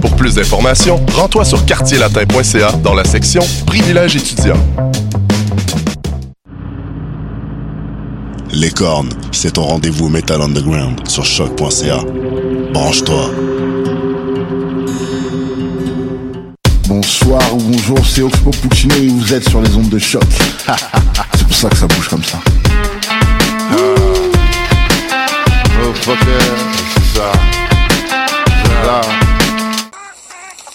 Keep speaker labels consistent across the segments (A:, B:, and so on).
A: Pour plus d'informations, rends-toi sur quartierlatin.ca dans la section Privilèges étudiants.
B: Les cornes, c'est ton rendez-vous Metal Underground sur choc.ca. Branche-toi.
C: Bonsoir ou bonjour, c'est Oxpo Puccino et vous êtes sur les ondes de choc. c'est pour ça que ça bouge comme ça.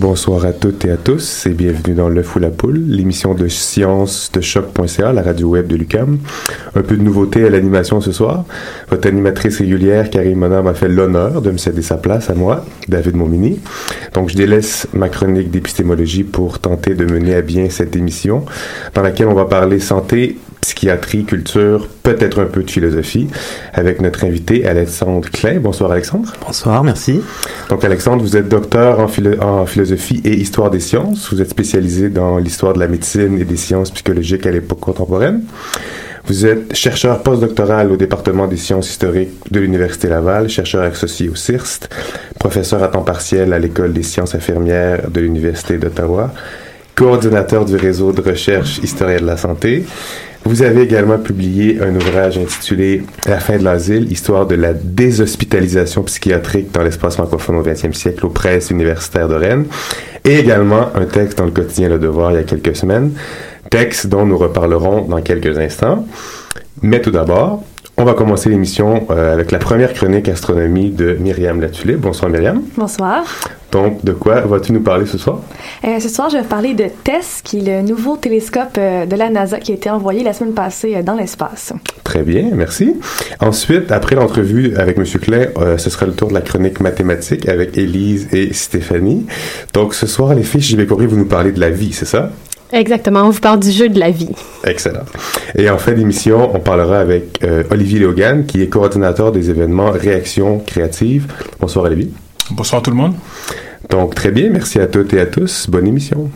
D: Bonsoir à toutes et à tous et bienvenue dans Le Fou la Poule, l'émission de science de choc.ca, la radio web de l'UCAM. Un peu de nouveauté à l'animation ce soir. Votre animatrice régulière, Karine Mona, m'a fait l'honneur de me céder sa place à moi, David Momini. Donc je délaisse ma chronique d'épistémologie pour tenter de mener à bien cette émission dans laquelle on va parler santé, psychiatrie, culture, peut-être un peu de philosophie avec notre invité Alexandre Clay. Bonsoir Alexandre.
E: Bonsoir, merci.
D: Donc Alexandre, vous êtes docteur en, philo- en philosophie et histoire des sciences. Vous êtes spécialisé dans l'histoire de la médecine et des sciences psychologiques à l'époque contemporaine. Vous êtes chercheur postdoctoral au département des sciences historiques de l'Université Laval, chercheur associé au CIRST, professeur à temps partiel à l'École des sciences infirmières de l'Université d'Ottawa, coordinateur du réseau de recherche historien de la santé. Vous avez également publié un ouvrage intitulé La fin de l'asile, histoire de la déshospitalisation psychiatrique dans l'espace francophone au XXe siècle aux presses universitaires de Rennes, et également un texte dans le quotidien Le Devoir il y a quelques semaines, texte dont nous reparlerons dans quelques instants. Mais tout d'abord, on va commencer l'émission euh, avec la première chronique astronomie de Myriam Latulippe. Bonsoir Myriam.
F: Bonsoir.
D: Donc, de quoi vas-tu nous parler ce soir?
F: Euh, ce soir, je vais parler de TESS, qui est le nouveau télescope euh, de la NASA qui a été envoyé la semaine passée dans l'espace.
D: Très bien, merci. Ensuite, après l'entrevue avec M. Clay, ce sera le tour de la chronique mathématique avec Élise et Stéphanie. Donc, ce soir, les filles, j'ai compris, vous nous parlez de la vie, c'est ça?
G: Exactement, on vous parle du jeu de la vie.
D: Excellent. Et en fin d'émission, on parlera avec euh, Olivier Logan, qui est coordinateur des événements Réaction Créative. Bonsoir Olivier.
H: Bonsoir tout le monde.
D: Donc très bien, merci à toutes et à tous. Bonne émission.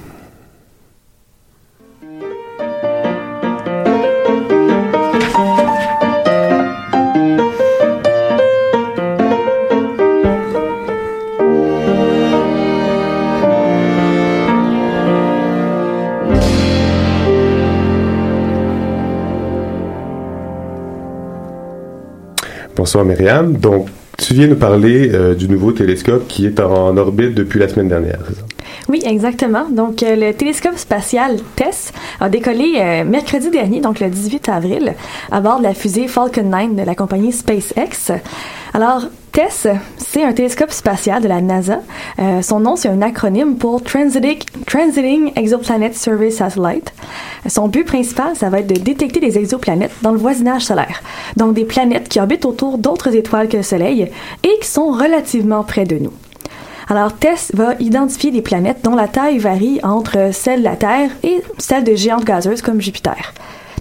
D: Bonsoir Myriam. Donc, tu viens nous parler euh, du nouveau télescope qui est en orbite depuis la semaine dernière?
F: Oui, exactement. Donc, euh, le télescope spatial TESS a décollé euh, mercredi dernier, donc le 18 avril, à bord de la fusée Falcon 9 de la compagnie SpaceX. Alors, TESS, c'est un télescope spatial de la NASA. Euh, son nom, c'est un acronyme pour Transiting, Transiting Exoplanet Survey Satellite. Son but principal, ça va être de détecter des exoplanètes dans le voisinage solaire. Donc, des planètes qui orbitent autour d'autres étoiles que le Soleil et qui sont relativement près de nous. Alors, TESS va identifier des planètes dont la taille varie entre celle de la Terre et celle de géantes gazeuses comme Jupiter.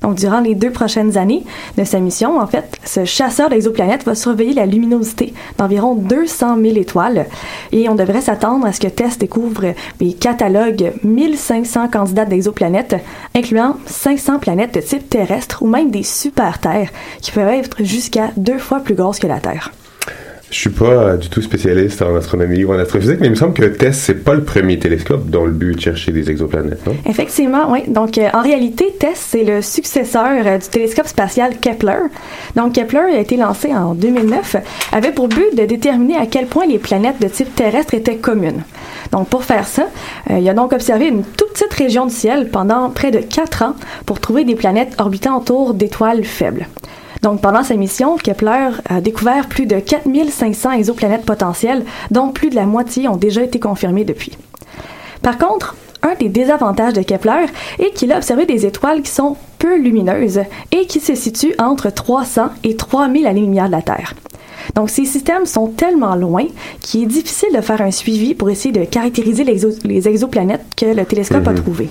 F: Donc, durant les deux prochaines années de sa mission, en fait, ce chasseur d'exoplanètes va surveiller la luminosité d'environ 200 000 étoiles et on devrait s'attendre à ce que TESS découvre et catalogue 1500 candidats d'exoplanètes, incluant 500 planètes de type terrestre ou même des super-terres qui peuvent être jusqu'à deux fois plus grosses que la Terre.
D: Je suis pas euh, du tout spécialiste en astronomie ou en astrophysique, mais il me semble que TESS, c'est pas le premier télescope dont le but est de chercher des exoplanètes, non?
F: Effectivement, oui. Donc, euh, en réalité, TESS, c'est le successeur euh, du télescope spatial Kepler. Donc, Kepler a été lancé en 2009, avait pour but de déterminer à quel point les planètes de type terrestre étaient communes. Donc, pour faire ça, il a donc observé une toute petite région du ciel pendant près de quatre ans pour trouver des planètes orbitant autour d'étoiles faibles. Donc, pendant sa mission, Kepler a découvert plus de 4500 exoplanètes potentielles, dont plus de la moitié ont déjà été confirmées depuis. Par contre, un des désavantages de Kepler est qu'il a observé des étoiles qui sont peu lumineuses et qui se situent entre 300 et 3000 années-lumière de la Terre. Donc, ces systèmes sont tellement loin qu'il est difficile de faire un suivi pour essayer de caractériser les, exo- les exoplanètes que le télescope a
D: Mhm.
F: trouvées.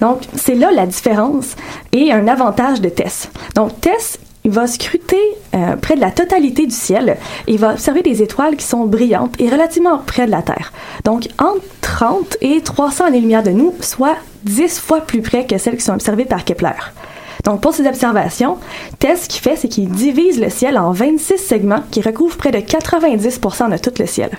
F: Donc, c'est là la différence et un avantage de TESS. Donc, TESS, il va scruter euh, près de la totalité du ciel et va observer des étoiles qui sont brillantes et relativement près de la Terre. Donc, entre 30 et 300 années-lumière de nous, soit 10 fois plus près que celles qui sont observées par Kepler. Donc, pour ces observations, TESS, ce qu'il fait, c'est qu'il divise le ciel en 26 segments qui recouvrent près de 90% de tout le ciel.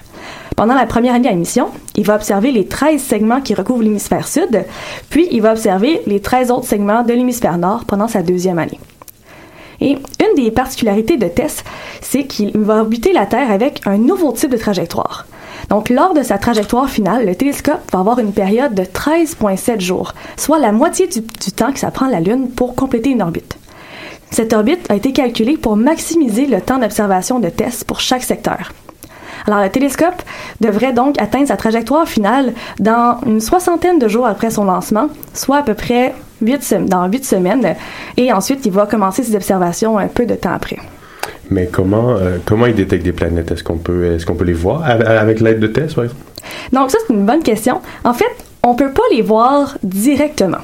F: Pendant la première année à mission, il va observer les 13 segments qui recouvrent l'hémisphère sud, puis il va observer les 13 autres segments de l'hémisphère nord pendant sa deuxième année. Et une des particularités de TESS, c'est qu'il va orbiter la Terre avec un nouveau type de trajectoire. Donc, lors de sa trajectoire finale, le télescope va avoir une période de 13,7 jours, soit la moitié du, du temps que ça prend la Lune pour compléter une orbite. Cette orbite a été calculée pour maximiser le temps d'observation de TESS pour chaque secteur. Alors, le télescope devrait donc atteindre sa trajectoire finale dans une soixantaine de jours après son lancement, soit à peu près dans huit semaines, et ensuite il va commencer ses observations un peu de temps après.
D: Mais comment, euh, comment ils détectent des planètes? Est-ce qu'on peut, est-ce qu'on peut les voir avec, l'aide de par exemple?
F: Donc ça, c'est une bonne question. En fait, on peut pas les voir directement.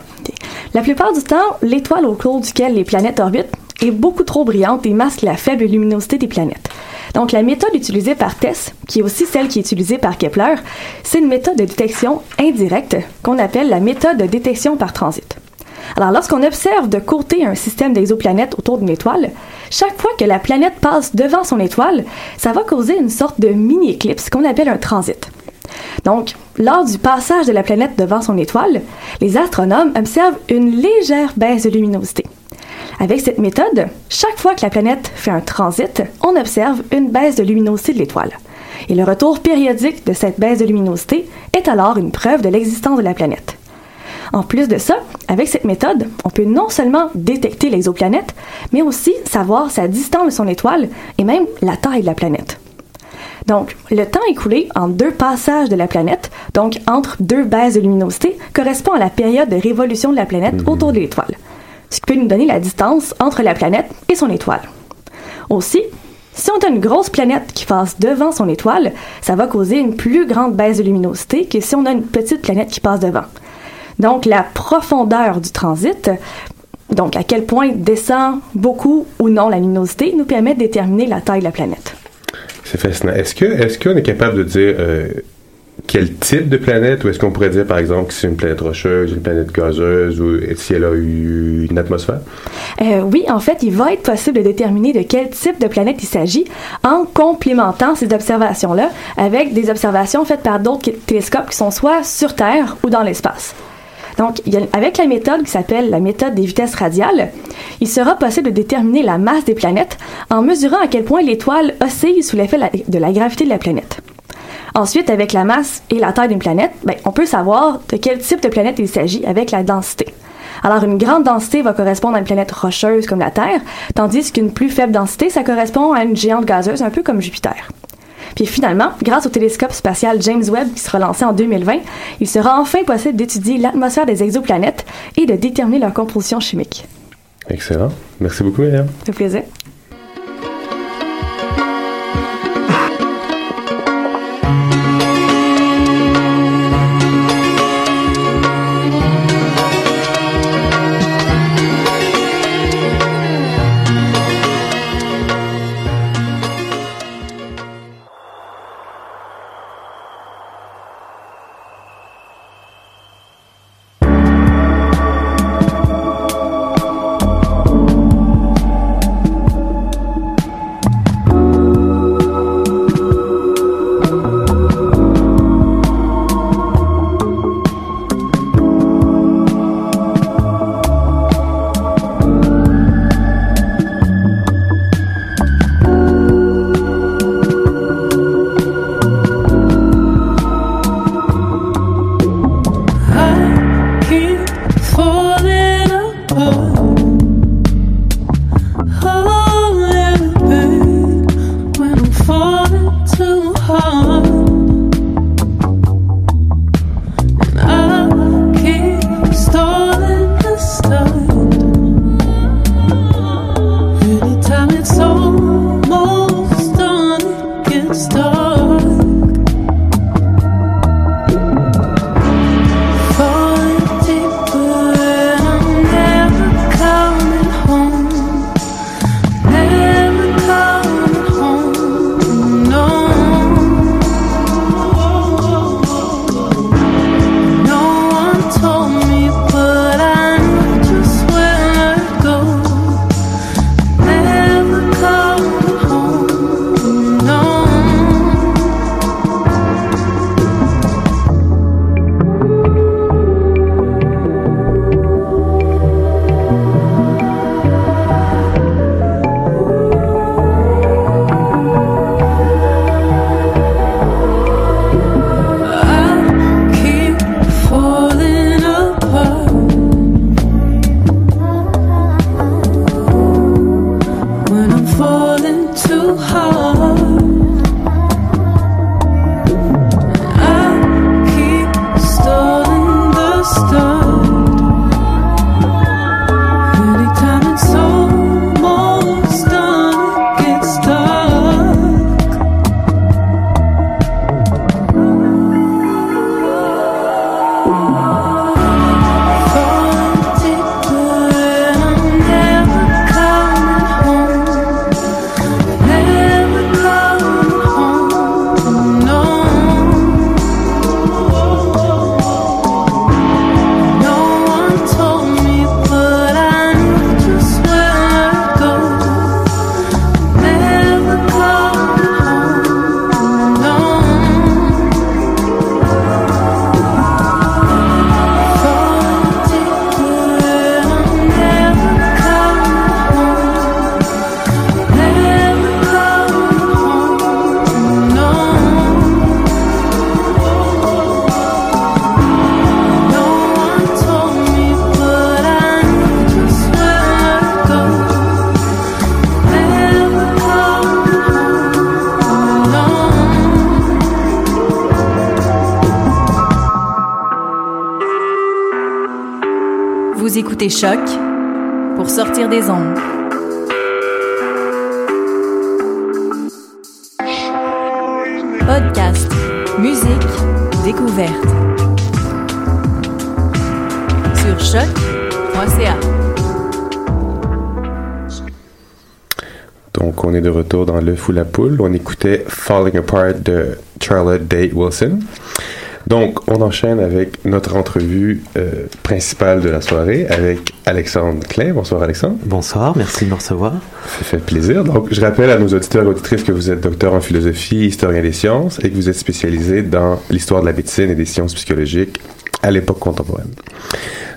F: La plupart du temps, l'étoile au cours duquel les planètes orbitent est beaucoup trop brillante et masque la faible luminosité des planètes. Donc la méthode utilisée par TESS, qui est aussi celle qui est utilisée par Kepler, c'est une méthode de détection indirecte qu'on appelle la méthode de détection par transit. Alors, lorsqu'on observe de côté un système d'exoplanètes autour d'une étoile, chaque fois que la planète passe devant son étoile, ça va causer une sorte de mini-éclipse qu'on appelle un transit. Donc, lors du passage de la planète devant son étoile, les astronomes observent une légère baisse de luminosité. Avec cette méthode, chaque fois que la planète fait un transit, on observe une baisse de luminosité de l'étoile. Et le retour périodique de cette baisse de luminosité est alors une preuve de l'existence de la planète. En plus de ça, avec cette méthode, on peut non seulement détecter l'exoplanète, mais aussi savoir sa distance de son étoile et même la taille de la planète. Donc, le temps écoulé en deux passages de la planète, donc entre deux baisses de luminosité, correspond à la période de révolution de la planète autour de l'étoile, ce qui peut nous donner la distance entre la planète et son étoile. Aussi, si on a une grosse planète qui passe devant son étoile, ça va causer une plus grande baisse de luminosité que si on a une petite planète qui passe devant. Donc, la profondeur du transit, donc à quel point descend beaucoup ou non la luminosité, nous permet de déterminer la taille de la planète.
D: C'est fascinant. Est-ce qu'on est capable de dire euh, quel type de planète, ou est-ce qu'on pourrait dire, par exemple, que c'est une planète rocheuse, une planète gazeuse, ou si elle a eu une atmosphère?
F: Euh, oui, en fait, il va être possible de déterminer de quel type de planète il s'agit en complémentant ces observations-là avec des observations faites par d'autres télescopes qui sont soit sur Terre ou dans l'espace. Donc, avec la méthode qui s'appelle la méthode des vitesses radiales, il sera possible de déterminer la masse des planètes en mesurant à quel point l'étoile oscille sous l'effet de la gravité de la planète.
I: Ensuite, avec la masse et la taille d'une planète, ben, on peut savoir de quel type de planète il s'agit avec la densité. Alors, une grande densité va correspondre à une planète rocheuse comme la Terre, tandis qu'une plus faible densité, ça correspond à une géante gazeuse, un peu comme Jupiter. Puis finalement, grâce au télescope spatial James Webb qui sera lancé en 2020, il sera enfin possible d'étudier l'atmosphère des exoplanètes et de déterminer leur composition chimique.
D: Excellent. Merci beaucoup, Myriam.
I: Ça fait plaisir.
E: Écoutez Choc pour sortir des ondes. Podcast, musique, découverte. Sur choc.ca.
D: Donc, on est de retour dans Le Fou la Poule. On écoutait Falling Apart de Charlotte Day Wilson. Donc, on enchaîne avec notre entrevue euh, principale de la soirée avec Alexandre Klein. Bonsoir, Alexandre.
H: Bonsoir, merci de me recevoir.
D: Ça fait plaisir. Donc, je rappelle à nos auditeurs et auditrices que vous êtes docteur en philosophie, historien des sciences et que vous êtes spécialisé dans l'histoire de la médecine et des sciences psychologiques à l'époque contemporaine.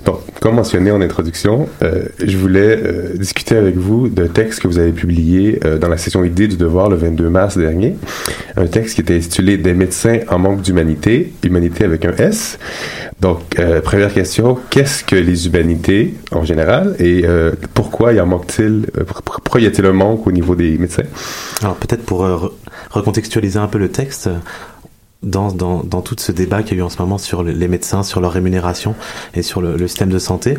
D: Donc, comme mentionné en introduction, euh, je voulais euh, discuter avec vous d'un texte que vous avez publié euh, dans la session Idée du Devoir le 22 mars dernier. Un texte qui était intitulé Des médecins en manque d'humanité, humanité avec un S. Donc, première question, qu'est-ce que les humanités en général et pourquoi y en manque-t-il, pourquoi y a-t-il un manque au niveau des médecins?
H: Alors peut-être pour re- recontextualiser un peu le texte, dans, dans, dans tout ce débat qu'il y a eu en ce moment sur les médecins, sur leur rémunération et sur le, le système de santé,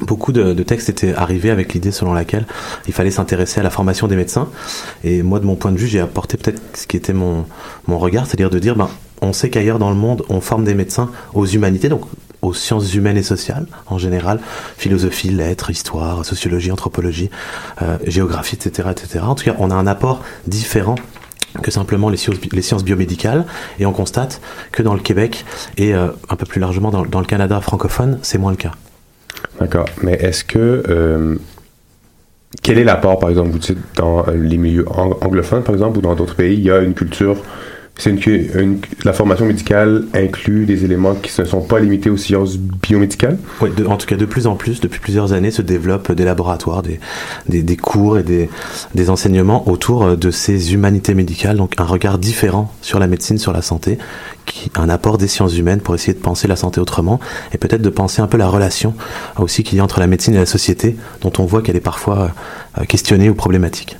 H: beaucoup de, de textes étaient arrivés avec l'idée selon laquelle il fallait s'intéresser à la formation des médecins. Et moi, de mon point de vue, j'ai apporté peut-être ce qui était mon, mon regard, c'est-à-dire de dire, ben, on sait qu'ailleurs dans le monde, on forme des médecins aux humanités, donc aux sciences humaines et sociales en général, philosophie, lettres, histoire, sociologie, anthropologie, euh, géographie, etc., etc. En tout cas, on a un apport différent que simplement les sciences, les biomédicales et on constate que dans le Québec et euh, un peu plus largement dans, le Canada francophone, c'est moins le cas.
D: D'accord. Mais est-ce que. euh, quel est l'apport, par exemple, vous dites, dans euh, les milieux ang- anglophones, par exemple, ou dans d'autres pays, il y a une culture. C'est une, une- la formation médicale inclut des éléments qui ne sont pas limités aux sciences biomédicales?
H: Oui, de- en tout cas, de plus en plus, depuis plusieurs années, se développent des laboratoires, des, des, des cours et des, des enseignements autour euh, de ces humanités médicales, donc un regard différent sur la médecine, sur la santé, qui, un apport des sciences humaines pour essayer de penser la santé autrement et peut-être de penser un peu la relation aussi qu'il y a entre la médecine et la société, dont on voit qu'elle est parfois euh, questionnée ou problématique.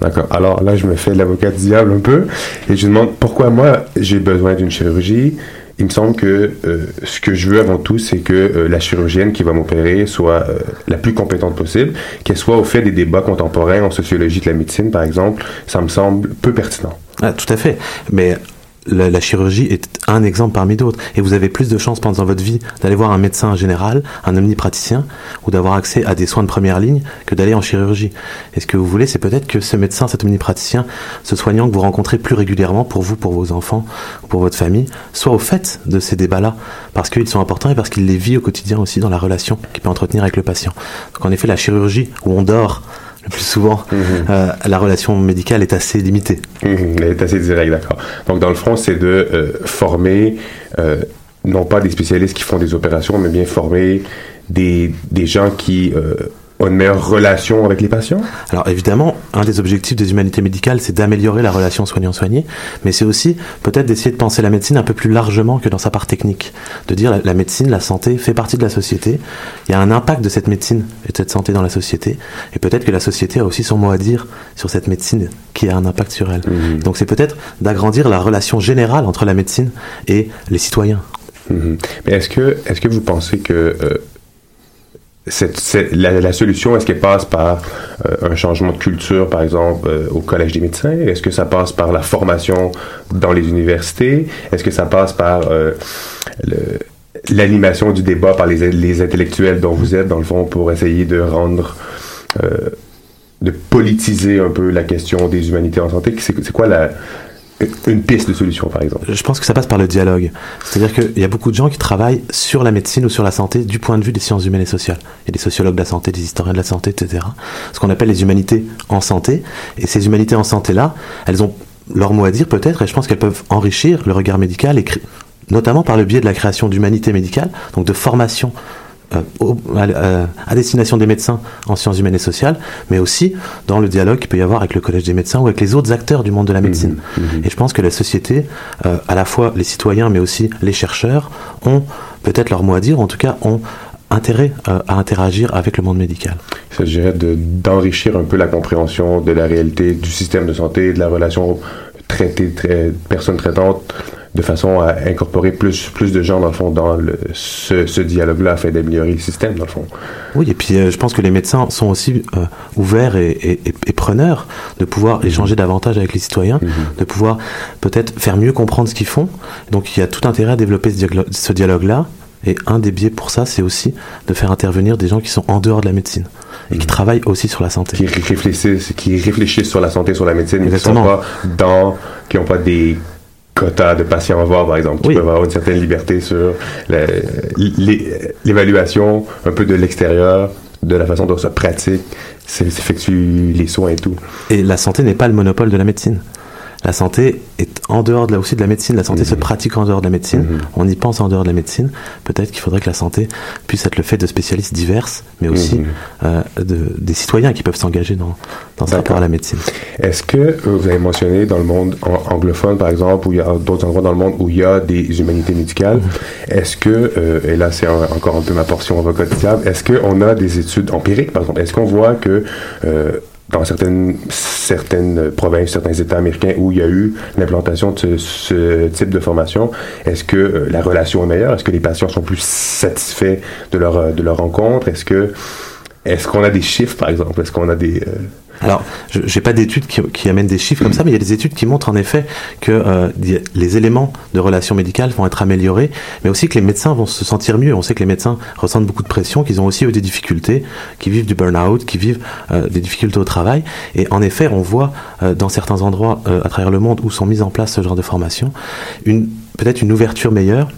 D: D'accord. Alors là, je me fais l'avocat du diable un peu et je demande pourquoi moi j'ai besoin d'une chirurgie. Il me semble que euh, ce que je veux avant tout, c'est que euh, la chirurgienne qui va m'opérer soit euh, la plus compétente possible, qu'elle soit au fait des débats contemporains en sociologie de la médecine, par exemple. Ça me semble peu pertinent.
H: Ah, tout à fait. Mais la, la chirurgie est un exemple parmi d'autres. Et vous avez plus de chances pendant votre vie d'aller voir un médecin général, un omnipraticien, ou d'avoir accès à des soins de première ligne que d'aller en chirurgie. Et ce que vous voulez, c'est peut-être que ce médecin, cet omnipraticien, ce soignant que vous rencontrez plus régulièrement pour vous, pour vos enfants, ou pour votre famille, soit au fait de ces débats-là, parce qu'ils sont importants et parce qu'il les vit au quotidien aussi dans la relation qu'il peut entretenir avec le patient. Donc en effet, la chirurgie, où on dort le plus souvent, euh, la relation médicale est assez limitée.
D: Mhm, elle est assez directe, d'accord. Donc, dans le fond, c'est de euh, former, euh, non pas des spécialistes qui font des opérations, mais bien former des, des gens qui ont une meilleure relation avec les patients?
H: Alors évidemment, un des objectifs des humanités médicales, c'est d'améliorer la relation soignant-soigné, mais c'est aussi peut-être d'essayer de penser la médecine un peu plus largement que dans sa part technique. De dire la, la médecine, la santé fait partie de la société, il y a un impact de cette médecine et de cette santé dans la société, et peut-être que la société a aussi son mot à dire sur cette médecine qui a un impact sur elle. Donc c'est peut-être d'agrandir la relation générale entre la médecine et les citoyens.
D: Mhm. Mais est-ce que, est-ce que vous pensez que euh, la, solution, est-ce qu'elle passe par euh, un changement de culture, par exemple, euh, au Collège des médecins? Est-ce que ça passe par la formation dans les universités? Est-ce que ça passe par euh, l'animation du débat par les, les intellectuels dont vous êtes, dans le fond, pour essayer de rendre... de politiser un peu la question des humanités en santé? C'est quoi la, une piste de solution, par exemple?
H: Je pense que ça passe par le dialogue. C'est-à-dire qu'il y a beaucoup de gens qui travaillent sur la médecine ou sur la santé du point de vue des sciences humaines et sociales. Il y a des sociologues de la santé, des historiens de la santé, etc. Ce qu'on appelle les humanités en santé. Et ces humanités en santé-là, elles ont leur mot à dire peut-être, et je pense qu'elles peuvent enrichir le regard médical, et notamment par le biais de la création d'humanités médicales, donc de formation au- à, à- destination des médecins en sciences humaines et sociales, mais aussi dans le dialogue qu'il peut y avoir avec le Collège des médecins ou avec les autres acteurs du monde de la médecine. Et je pense que la société, euh, à la fois les citoyens, mais aussi les chercheurs, ont peut-être leur mot à dire, ou en tout cas ont intérêt euh, à interagir avec le monde médical.
D: Il s'agirait de- d'enrichir un peu la compréhension de la réalité du système de santé, de la relation traitée, trai- personne traitante, de façon à incorporer plus, plus de gens, dans le fond, dans le, ce, ce dialogue-là, afin d'améliorer le système, dans le fond.
H: Oui, et puis euh, je pense que les médecins sont aussi euh, ouverts et, et- et- et preneurs de pouvoir échanger davantage avec les citoyens, de pouvoir peut-être faire mieux comprendre ce qu'ils font. Donc il y a tout intérêt à développer ce, diaglo- ce dialogue-là. Et un des biais pour ça, c'est aussi de faire intervenir des gens qui sont en dehors de la médecine et qui travaillent aussi sur la santé.
D: Qui réfléchissent, qui réfléchissent sur la santé, sur la médecine, et qui sont
H: Exactement.
D: pas dans, qui n'ont pas des quotas de patients à voir, par exemple, qui peuvent avoir une certaine liberté sur l'évaluation un peu de l'extérieur, de la façon dont ça pratique, c'est- s'effectue les soins et tout.
H: Et la santé n'est pas le monopole de la médecine. La santé est en dehors de la, aussi de la médecine. La santé se pratique en dehors de la médecine. On y pense en dehors de la médecine. Peut-être qu'il faudrait que la santé puisse être le fait de spécialistes divers, mais aussi euh, de, des citoyens qui peuvent s'engager dans, dans ce rapport à la médecine.
D: Est-ce que euh, vous avez mentionné dans le monde an- anglophone, par exemple, ou il y a d'autres endroits dans le monde où il y a des humanités médicales, est-ce que, euh, et là c'est encore un peu ma portion avocat du diable, est-ce qu'on a des études empiriques, par exemple? Est-ce qu'on voit que euh, dans certaines, certaines provinces, certains États américains où il y a eu l'implantation de ce, type de formation, est-ce que euh, la relation est meilleure? Est-ce que les patients sont plus satisfaits de leur, euh, de leur rencontre? Est-ce que est-ce qu'on a des chiffres, par exemple? Est-ce qu'on a des... euh,
H: Alors, je n'ai pas d'études qui, qui amènent des chiffres comme ça, mais il y a des études qui montrent en effet que euh, les éléments de relations médicales vont être améliorés, mais aussi que les médecins vont se sentir mieux. On sait que les médecins ressentent beaucoup de pression, qu'ils ont aussi eu des difficultés, qui vivent du burn-out, qui vivent euh, des difficultés au travail. Et en effet, on voit euh, dans certains endroits à travers le monde où sont mises en place ce genre de formation, une peut-être une ouverture meilleure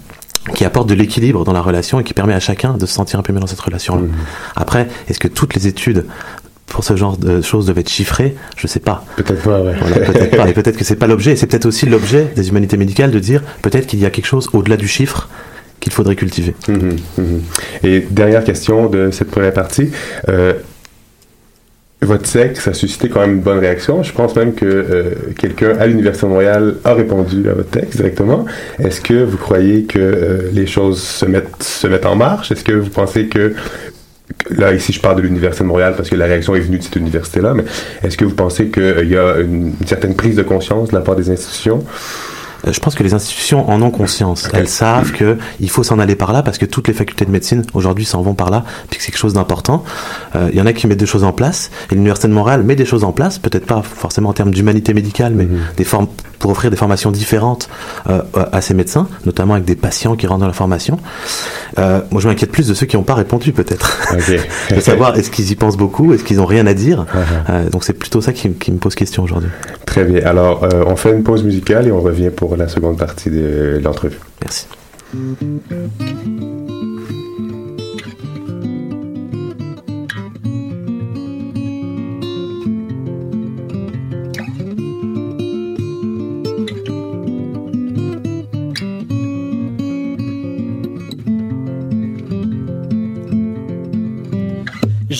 H: qui apporte de l'équilibre dans la relation et qui permet à chacun de se sentir un peu mieux dans cette relation-là. Après, est-ce que toutes les études pour ce genre de choses doivent être chiffrées Je sais pas.
D: Peut-être pas, ouais.
H: Voilà, peut-être pas. Et peut-être que c'est pas l'objet. Et c'est peut-être aussi l'objet des humanités médicales de dire peut-être qu'il y a quelque chose au-delà du chiffre qu'il faudrait cultiver.
D: Mhm, mhm. Et dernière question de cette première partie. Euh, votre texte a suscité quand même une bonne réaction. Je pense même que euh, quelqu'un à l'Université de Montréal a répondu à votre texte directement. Est-ce que vous croyez que euh, les choses se mettent, se mettent en marche? Est-ce que vous pensez que- Là, ici, je parle de l'Université de Montréal parce que la réaction est venue de cette université-là, mais est-ce que vous pensez qu'il y a une, certaine prise de conscience de la part des institutions?
H: Euh, Je pense que les institutions en ont conscience. Elles savent que il faut s'en aller par là parce que toutes les facultés de médecine aujourd'hui s'en vont par là, puis que c'est quelque chose d'important. Euh, Il y en a qui mettent des choses en place et l'université de Montréal met des choses en place, peut-être pas forcément en termes d'humanité médicale, mais des formes pour offrir des formations différentes euh, à ces médecins, notamment avec des patients qui rentrent dans la formation. Euh, moi, je m'inquiète plus de ceux qui n'ont pas répondu, peut-être. de savoir est-ce qu'ils y pensent beaucoup, est-ce qu'ils ont rien à dire. Euh, donc c'est plutôt ça qui, qui me pose question aujourd'hui.
D: Très bien. Alors, euh, on fait une pause musicale et on revient pour la seconde partie de l'entrevue.
H: Merci.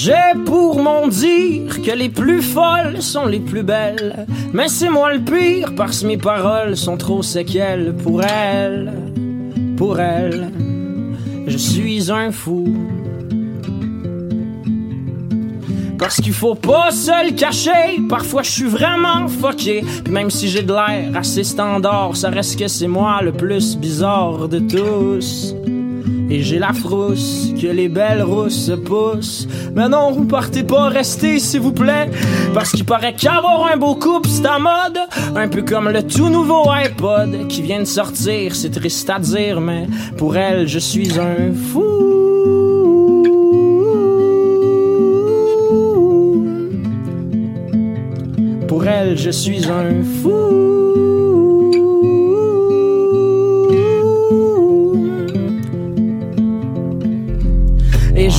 J: J'ai pour mon dire que les plus folles sont les plus belles. Mais c'est moi le pire parce que mes paroles sont trop séquelles pour elle. Pour elle, je suis un fou. Parce qu'il faut pas se le cacher, parfois je suis vraiment fucké. Même si j'ai de l'air assez standard, ça reste que c'est moi le plus bizarre de tous. Et j'ai la frousse, que les belles rousses se poussent. Mais non, partez pas, restez s'il vous plaît. Parce qu'il paraît qu'avoir un beau couple, c'est à mode. Un peu comme le tout nouveau iPod qui vient de sortir, c'est triste à dire, mais pour elle, je suis un fou. Pour elle, je suis un fou.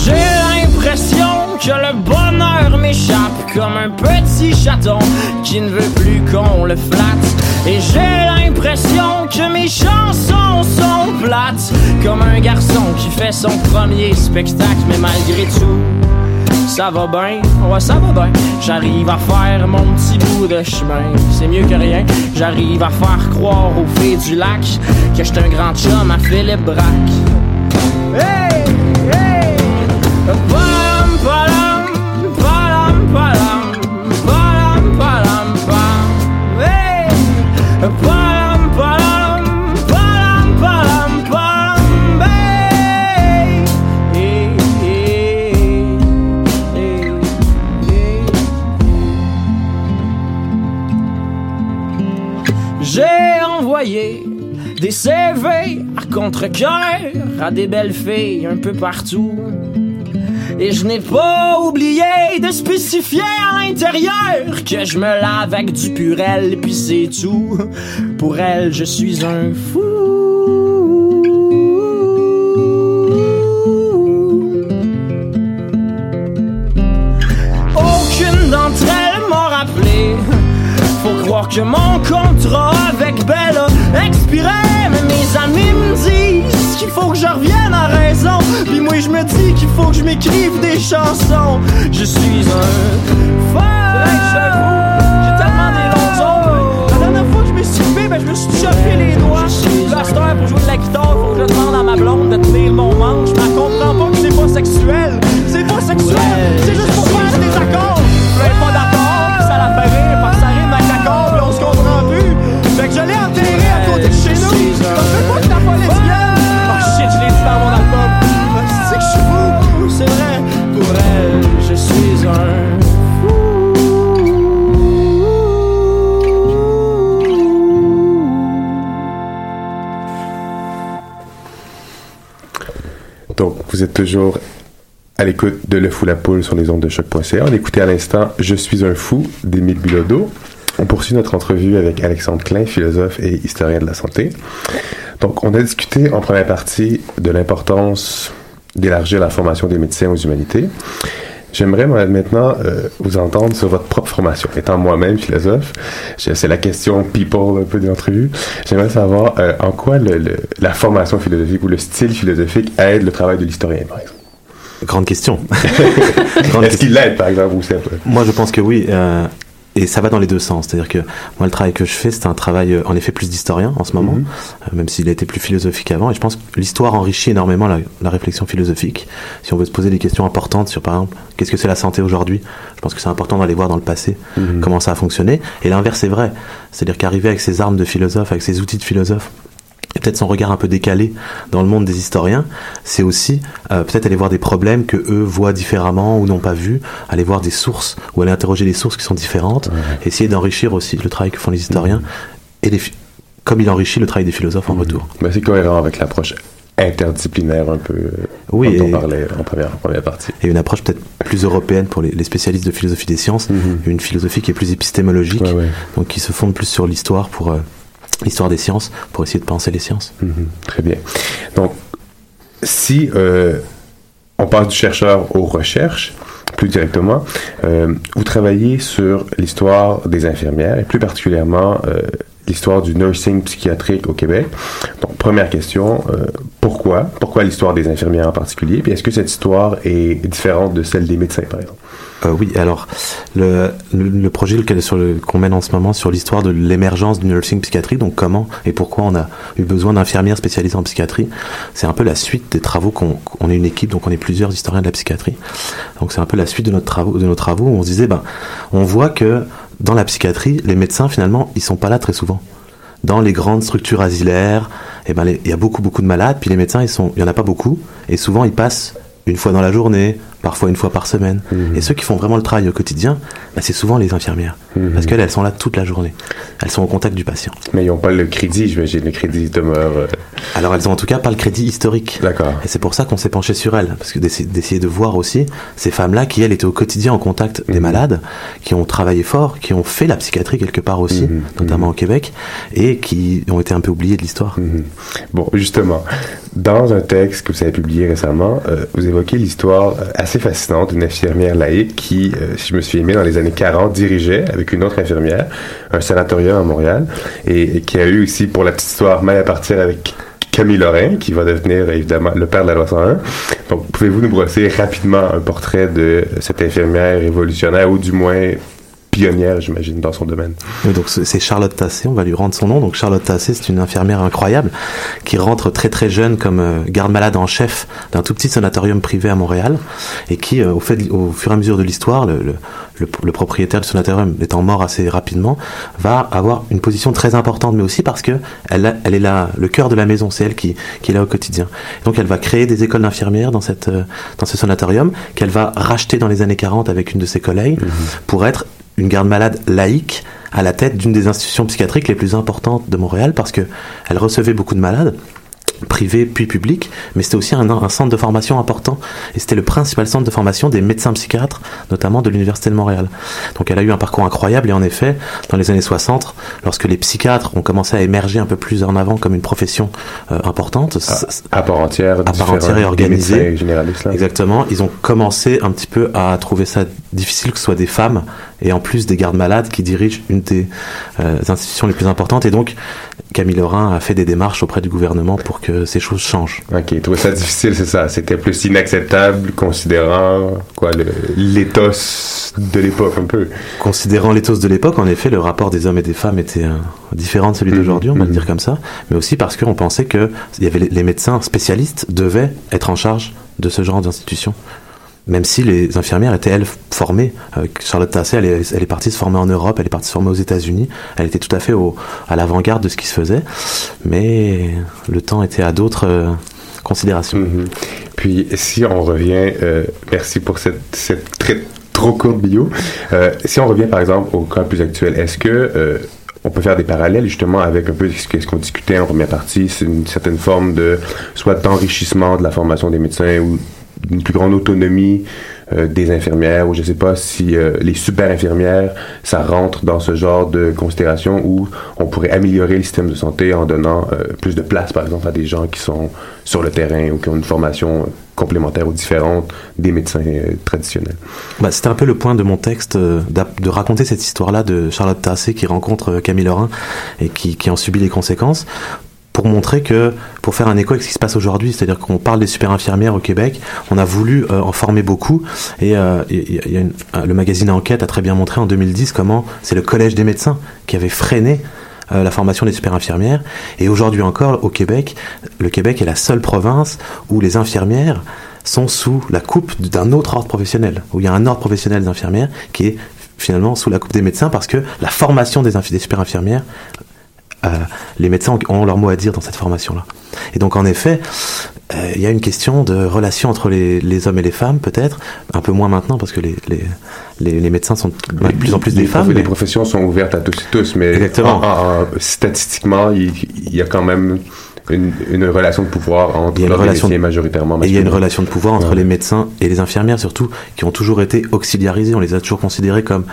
J: J'ai l'impression que le bonheur m'échappe comme un petit chaton qui ne veut plus qu'on le flatte. Et j'ai l'impression que mes chansons sont plates comme un garçon qui fait son premier spectacle, mais malgré tout. Ça va bien, ouais ça va bien. J'arrive à faire mon petit bout de chemin. C'est mieux que rien. J'arrive à faire croire aux filles du lac Que j'étais un grand chum à Philippe Braque. Hey, des CV à contre-cœur à des belles filles un peu partout. Et je n'ai pas oublié de spécifier à l'intérieur que je me lave avec du purel, puis c'est tout. Pour elle, je suis un fou. Aucune d'entre elles m'a rappelé. Faut croire que mon compte m'inspirait, mais mes amis me disent qu'il faut que je revienne à raison. Puis moi je me dis qu'il faut que je m'écrive des chansons. Je suis un fan. J'ai tellement des longues ongles. La dernière fois que je me suis levé, ben, je me suis chopé les doigts. Heure, pour jouer de la guitare, faut que je demande à ma blonde de tenir mon manche. Mais elle comprend pas que c'est pas sexuel. C'est pas sexuel, c'est juste
D: vous êtes toujours à l'écoute de Le Fou la Poule sur les ondes de choc.ca. On écoutait à l'instant Je suis un fou d'Émile Bilodeau. On poursuit notre entrevue avec Alexandre Klein, philosophe et historien de la santé. Donc, on a discuté en première partie de l'importance d'élargir la formation des médecins aux humanités. J'aimerais maintenant euh, vous entendre sur votre propre formation. Étant moi-même philosophe, c'est la question people un peu de l'entrevue. J'aimerais savoir euh, en quoi le- le- la formation philosophique ou le style philosophique aide le travail de l'historien, par exemple?
H: Grande question.
D: Est-ce qu'il l'aide, par exemple, ou c'est un peu-
H: Moi, je pense que oui. euh, et ça va dans les deux sens. C'est-à-dire que moi, le travail que je fais, c'est un travail, euh, en effet, plus d'historien en ce moment,
D: Mhm.
H: euh, même s'il a été plus philosophique avant. Et je pense que l'histoire enrichit énormément la, la réflexion philosophique. Si on veut se poser des questions importantes sur, par exemple, qu'est-ce que c'est la santé aujourd'hui, je pense que c'est important d'aller voir dans le passé
D: Mhm.
H: comment ça a fonctionné. Et l'inverse est vrai. C'est-à-dire qu'arriver avec ses armes de philosophe, avec ses outils de philosophe, et peut-être son regard un peu décalé dans le monde des historiens, c'est aussi euh, peut-être aller voir des problèmes que eux voient différemment ou n'ont pas vus, aller voir des sources ou aller interroger des sources qui sont différentes, essayer d'enrichir aussi le travail que font les historiens et les phi- comme il enrichit le travail des philosophes en retour.
D: Ben, c'est cohérent avec l'approche interdisciplinaire un peu
H: Oui,
D: dont on
H: et-
D: parlait en première, en première partie.
H: Et une approche peut-être plus européenne pour les, les spécialistes de philosophie des sciences, une philosophie qui est plus épistémologique, donc qui se fonde plus sur l'histoire pour euh, l'histoire des sciences, pour essayer de penser les sciences.
D: Mhm, Très bien. Donc, si euh, on passe du chercheur aux recherches, plus directement, euh, vous travaillez sur l'histoire des infirmières et plus particulièrement euh, l'histoire du nursing psychiatrique au Québec. Donc, première question, euh, pourquoi? Pourquoi l'histoire des infirmières en particulier? Puis est-ce que cette histoire est différente de celle des médecins, par exemple?
H: Euh, oui, alors le, le, projet qu'on mène en ce moment sur l'histoire de l'émergence du nursing psychiatrie, donc comment et pourquoi on a eu besoin d'infirmières spécialisées en psychiatrie, c'est un peu la suite des travaux qu'on on est une équipe, donc on est plusieurs historiens de la psychiatrie. Donc c'est un peu la suite de notre travaux, de nos travaux où on se disait, ben, on voit que dans la psychiatrie, les médecins finalement, ils sont pas là très souvent. Dans les grandes structures asilaires, eh ben, il y a beaucoup beaucoup de malades, puis les médecins, ils sont, il y en a pas beaucoup, et souvent ils passent une fois dans la journée, parfois une fois par semaine. Et ceux qui font vraiment le travail au quotidien, bah, c'est souvent les infirmières. Parce qu'elles, elles sont là toute la journée. Elles sont au contact du patient.
D: Mais ils n'ont pas le crédit, j'imagine, le crédit demeure... euh,
H: Alors elles ont en tout cas pas le crédit historique.
D: D'accord.
H: Et c'est pour ça qu'on s'est penché sur elles. Parce que d'essayer de voir aussi ces femmes-là qui, elles, étaient au quotidien en contact des malades, qui ont travaillé fort, qui ont fait la psychiatrie quelque part aussi, notamment au Québec, et qui ont été un peu oubliées de l'histoire.
D: Bon, justement, dans un texte que vous avez publié récemment, euh, vous évoquez l'histoire euh, assez fascinante d'une infirmière laïque qui, euh, si je me souviens bien, dans les années 40, dirigeait avec une autre infirmière un sanatorium à Montréal et, et qui a eu aussi, pour la petite histoire, mal à partir avec Camille Lorrain, qui va devenir évidemment le père de la loi 101. Donc, pouvez-vous nous brosser rapidement un portrait de cette infirmière révolutionnaire ou du moins pionnière, j'imagine, dans son domaine?
H: Oui, donc c'est Charlotte Tassé, on va lui rendre son nom. Donc Charlotte Tassé, c'est une infirmière incroyable qui rentre très très jeune comme euh, garde-malade en chef d'un tout petit sanatorium privé à Montréal et qui, euh, au, fait, au fur et à mesure de l'histoire, le, le, le- le propriétaire du sanatorium étant mort assez rapidement, va avoir une position très importante, mais aussi parce que elle, a- elle est là, le cœur de la maison, c'est elle qui, qui est là au quotidien. Donc elle va créer des écoles d'infirmières dans, cette, euh, dans ce sanatorium qu'elle va racheter dans les années 40 avec une de ses collègues pour être une garde-malade laïque à la tête d'une des institutions psychiatriques les plus importantes de Montréal parce que elle recevait beaucoup de malades privés puis publics, mais c'était aussi un, un centre de formation important. Et c'était le principal centre de formation des médecins psychiatres, notamment de l'Université de Montréal. Donc elle a eu un parcours incroyable et en effet, dans les années 60, lorsque les psychiatres ont commencé à émerger un peu plus en avant comme une profession euh, importante,
D: à, part entière,
H: à part entière et organisée, exactement, ils ont commencé un petit peu à trouver ça difficile que ce soit des femmes et en plus des gardes malades qui dirigent une des euh, institutions les plus importantes. Et donc Camille Lorrain a fait des démarches auprès du gouvernement pour que ces choses changent.
D: Ok, il trouvait ça difficile, c'est ça. C'était plus inacceptable considérant quoi l'éthos de l'époque un peu.
H: Considérant l'éthos de l'époque, en effet, le rapport des hommes et des femmes était euh, différent de celui d'aujourd'hui, on va le dire comme ça, mais aussi parce qu'on pensait que y avait les médecins spécialistes devaient être en charge de ce genre d'institution. Même si les infirmières étaient, elles, formées. Euh, Charlotte Tassé, elle est, partie se former en Europe, elle est partie se former aux États-Unis. Elle était tout à fait à l'avant-garde de ce qui se faisait. Mais le temps était à d'autres euh, considérations.
D: Mhm. Puis si on revient, euh, merci pour cette, très trop courte bio. Euh, si on revient par exemple au cas plus actuel, est-ce que on peut faire des parallèles justement avec un peu ce qu'on discutait en première partie, c'est une certaine forme de soit d'enrichissement de la formation des médecins ou une plus grande autonomie euh, des infirmières ou je sais pas si euh, les super infirmières ça rentre dans ce genre de considération où on pourrait améliorer le système de santé en donnant euh, plus de place par exemple à des gens qui sont sur le terrain ou qui ont une formation complémentaire ou différente des médecins traditionnels.
H: Bah, C'était un peu le point de mon texte, de raconter cette histoire-là de Charlotte Tassé qui rencontre Camille Lorrain et qui en subit les conséquences, pour montrer que, pour faire un écho avec ce qui se passe aujourd'hui, c'est-à-dire qu'on parle des super infirmières au Québec, on a voulu euh, en former beaucoup, et, euh, euh, le magazine Enquête a très bien montré en 2010 comment c'est le Collège des médecins qui avait freiné la formation des super infirmières. Et aujourd'hui encore, au Québec, le Québec est la seule province où les infirmières sont sous la coupe d'un autre ordre professionnel, où il y a un ordre professionnel des infirmières qui est finalement sous la coupe des médecins parce que la formation des, des super infirmières, les médecins ont- leur mot à dire dans cette formation-là. Et donc en effet, euh, il y a une question de relation entre les, les hommes et les femmes, peut-être, un peu moins maintenant parce que les, les, les, les médecins sont de plus en plus des femmes.
D: Les professions sont ouvertes à tous et tous, mais
H: Exactement.
D: en- en- en- statistiquement, il, il y a quand même une, une relation de pouvoir entre
H: relation
D: les
H: de-
D: majoritairement
H: Et il y a une relation de pouvoir entre
D: Ouais.
H: les médecins et les infirmières surtout, qui ont toujours été auxiliarisés. On les a toujours considérés comme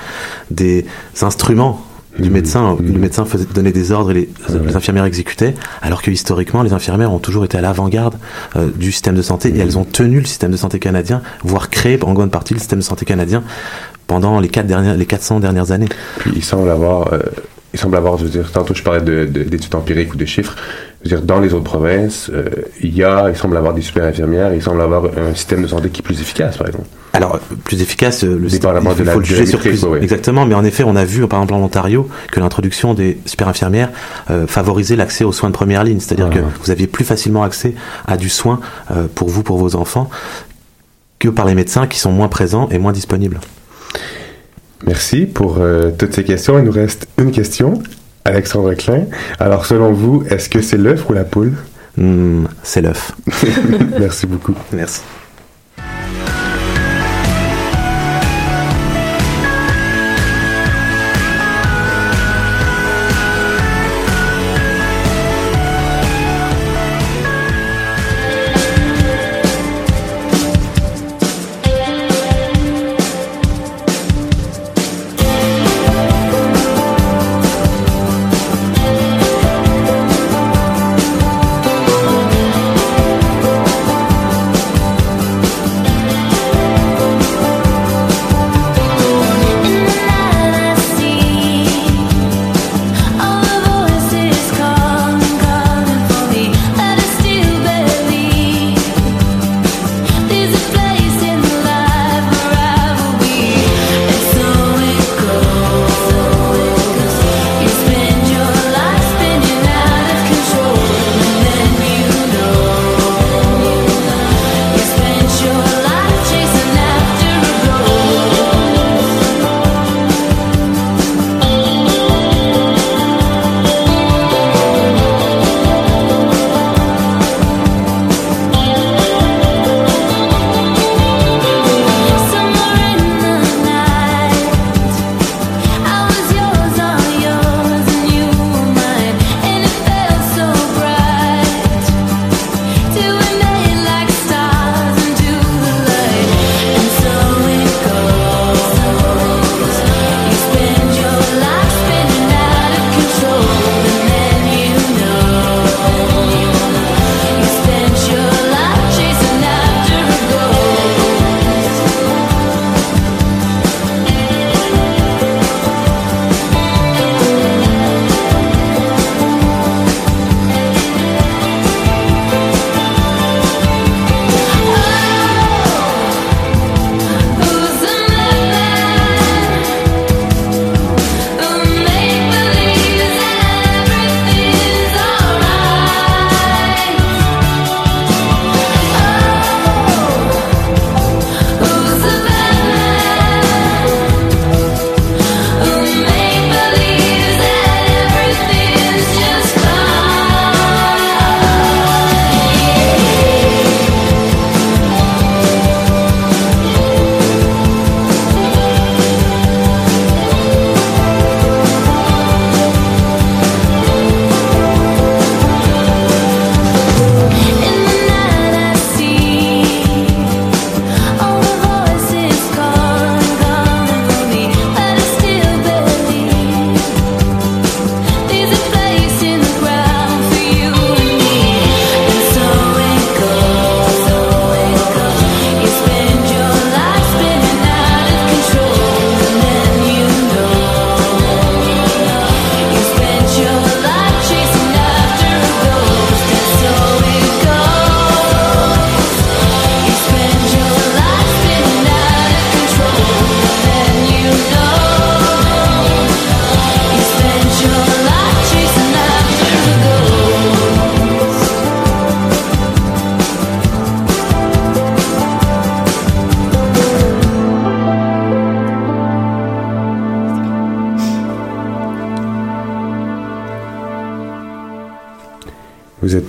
H: des instruments. Du médecin. Le médecin faisait donner des ordres et les, les infirmières exécutaient, alors que historiquement, les infirmières ont toujours été à l'avant-garde euh, du système de santé et elles ont tenu le système de santé canadien, voire créé en grande partie le système de santé canadien pendant les, quatre dernières, les 400 dernières années.
D: Puis il semble avoir, euh, il semble avoir, je veux dire, tantôt je parlais de- de- d'études empiriques ou de chiffres. Je veux dire, dans les autres provinces, euh, il y a, il semble avoir des super infirmières, il semble avoir un système de santé qui est plus efficace, par exemple.
H: Alors, plus efficace, euh, le il faut,
D: de la-
H: faut le juger sur plus.
D: ouais.
H: Exactement, mais en effet, on a vu, par exemple, en Ontario, que l'introduction des super infirmières euh, favorisait l'accès aux soins de première ligne. C'est-à-dire que vous aviez plus facilement accès à du soin euh, pour vous, pour vos enfants, que par les médecins qui sont moins présents et moins disponibles.
D: Merci pour euh, toutes ces questions. Il nous reste une question. Alexandre Klein. Alors, selon vous, est-ce que c'est l'œuf ou la poule?
H: Hmm, c'est l'œuf.
D: Merci beaucoup.
H: Merci.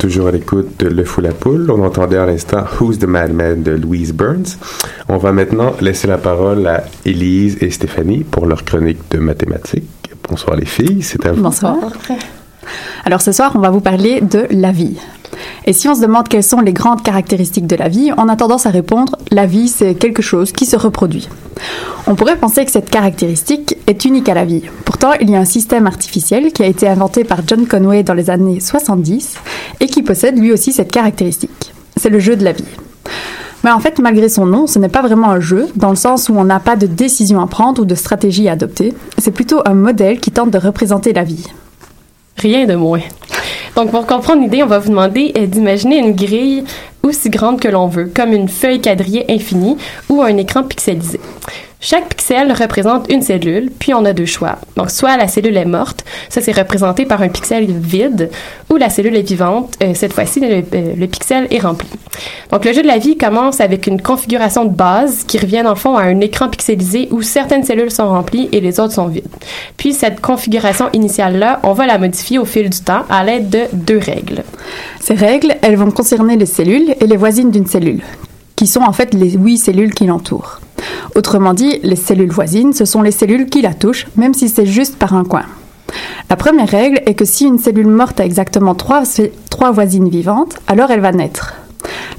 D: Toujours à l'écoute de Le Fou la Poule. On entendait à l'instant Who's the Madman de Louise Burns. On va maintenant laisser la parole à Élise et Stéphanie pour leur chronique de mathématiques. Bonsoir les filles, c'est à vous.
K: Bonsoir. Alors ce soir, on va vous parler de la vie. Et si on se demande quelles sont les grandes caractéristiques de la vie, on a tendance à répondre la vie, c'est quelque chose qui se reproduit. On pourrait penser que cette caractéristique est unique à la vie. Pourtant, il y a un système artificiel qui a été inventé par John Conway dans les années 70 et qui possède lui aussi cette caractéristique. C'est le jeu de la vie. Mais en fait, malgré son nom, ce n'est pas vraiment un jeu, dans le sens où on n'a pas de décision à prendre ou de stratégie à adopter. C'est plutôt un modèle qui tente de représenter la vie.
G: Rien de moins. Donc, pour comprendre l'idée, on va vous demander euh, d'imaginer une grille aussi grande que l'on veut, comme une feuille quadrillée infinie ou un écran pixelisé. Chaque pixel représente une cellule, puis on a deux choix. Donc, soit la cellule est morte, ça c'est représenté par un pixel vide, ou la cellule est vivante, euh, cette fois-ci le, euh, le, pixel est rempli. Donc, le jeu de la vie commence avec une configuration de base qui revient dans le fond à un écran pixelisé où certaines cellules sont remplies et les autres sont vides. Puis, cette configuration initiale-là, on va la modifier au fil du temps à l'aide de deux règles.
K: Ces règles, elles vont concerner les cellules et les voisines d'une cellule, qui sont en fait les huit cellules qui l'entourent. Autrement dit, les cellules voisines, ce sont les cellules qui la touchent, même si c'est juste par un coin. La première règle est que si une cellule morte a exactement trois, voisines vivantes, alors elle va naître.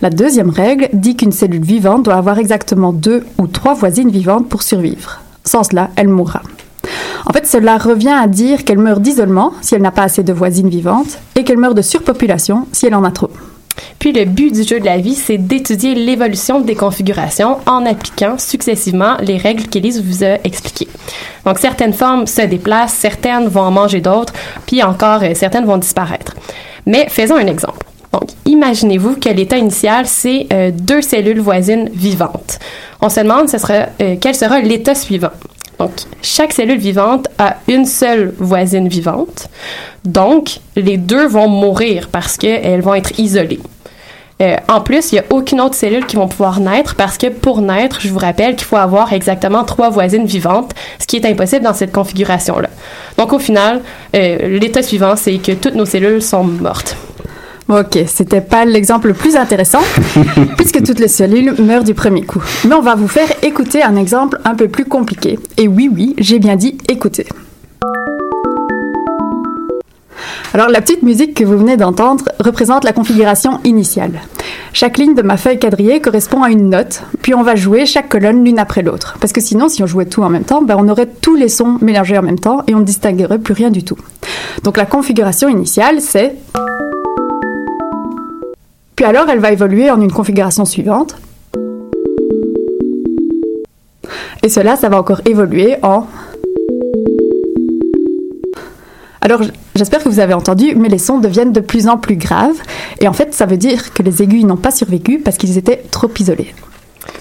K: La deuxième règle dit qu'une cellule vivante doit avoir exactement deux ou trois voisines vivantes pour survivre. Sans cela, elle mourra. En fait, cela revient à dire qu'elle meurt d'isolement si elle n'a pas assez de voisines vivantes et qu'elle meurt de surpopulation si elle en a trop.
G: Puis le but du jeu de la vie, c'est d'étudier l'évolution des configurations en appliquant successivement les règles qu'Élise vous a expliquées. Donc certaines formes se déplacent, certaines vont en manger d'autres, puis encore euh, certaines vont disparaître. Mais faisons un exemple. Donc, imaginez-vous que l'état initial, c'est euh, deux cellules voisines vivantes. On se demande euh, quel sera l'état suivant? Donc, chaque cellule vivante a une seule voisine vivante. Donc, les deux vont mourir parce qu'elles vont être isolées. Euh, en plus, il n'y a aucune autre cellule qui vont pouvoir naître parce que pour naître, je vous rappelle qu'il faut avoir exactement trois voisines vivantes, ce qui est impossible dans cette configuration-là. Donc au final, euh, l'état suivant, c'est que toutes nos cellules sont mortes.
K: Ok, c'était pas l'exemple le plus intéressant, puisque toutes les cellules meurent du premier coup. Mais on va vous faire écouter un exemple un peu plus compliqué. Et oui, oui, j'ai bien dit écouter. Alors la petite musique que vous venez d'entendre représente la configuration initiale. Chaque ligne de ma feuille quadrillée correspond à une note, puis on va jouer chaque colonne l'une après l'autre. Parce que sinon, si on jouait tout en même temps, ben, on aurait tous les sons mélangés en même temps et on ne distinguerait plus rien du tout. Donc la configuration initiale, c'est... Puis alors, elle va évoluer en une configuration suivante. Et cela, ça va encore évoluer en... Alors, j'espère que vous avez entendu, mais les sons deviennent de plus en plus graves. Et en fait, ça veut dire que les aiguilles n'ont pas survécu parce qu'ils étaient trop isolés.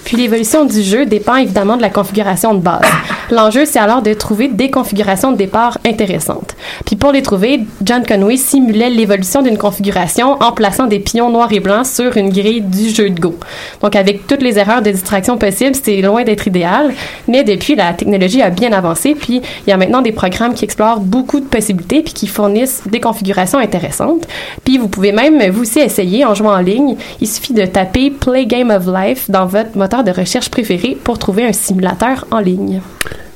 G: Puis l'évolution du jeu dépend évidemment de la configuration de base. L'enjeu, c'est alors de trouver des configurations de départ intéressantes. Puis pour les trouver, John Conway simulait l'évolution d'une configuration en plaçant des pions noirs et blancs sur une grille du jeu de Go. Donc avec toutes les erreurs de distraction possibles, c'est loin d'être idéal, mais depuis, la technologie a bien avancé, puis il y a maintenant des programmes qui explorent beaucoup de possibilités puis qui fournissent des configurations intéressantes. Puis vous pouvez même vous aussi essayer en jouant en ligne. Il suffit de taper Play Game of Life dans votre moteur de recherche préféré pour trouver un simulateur en ligne.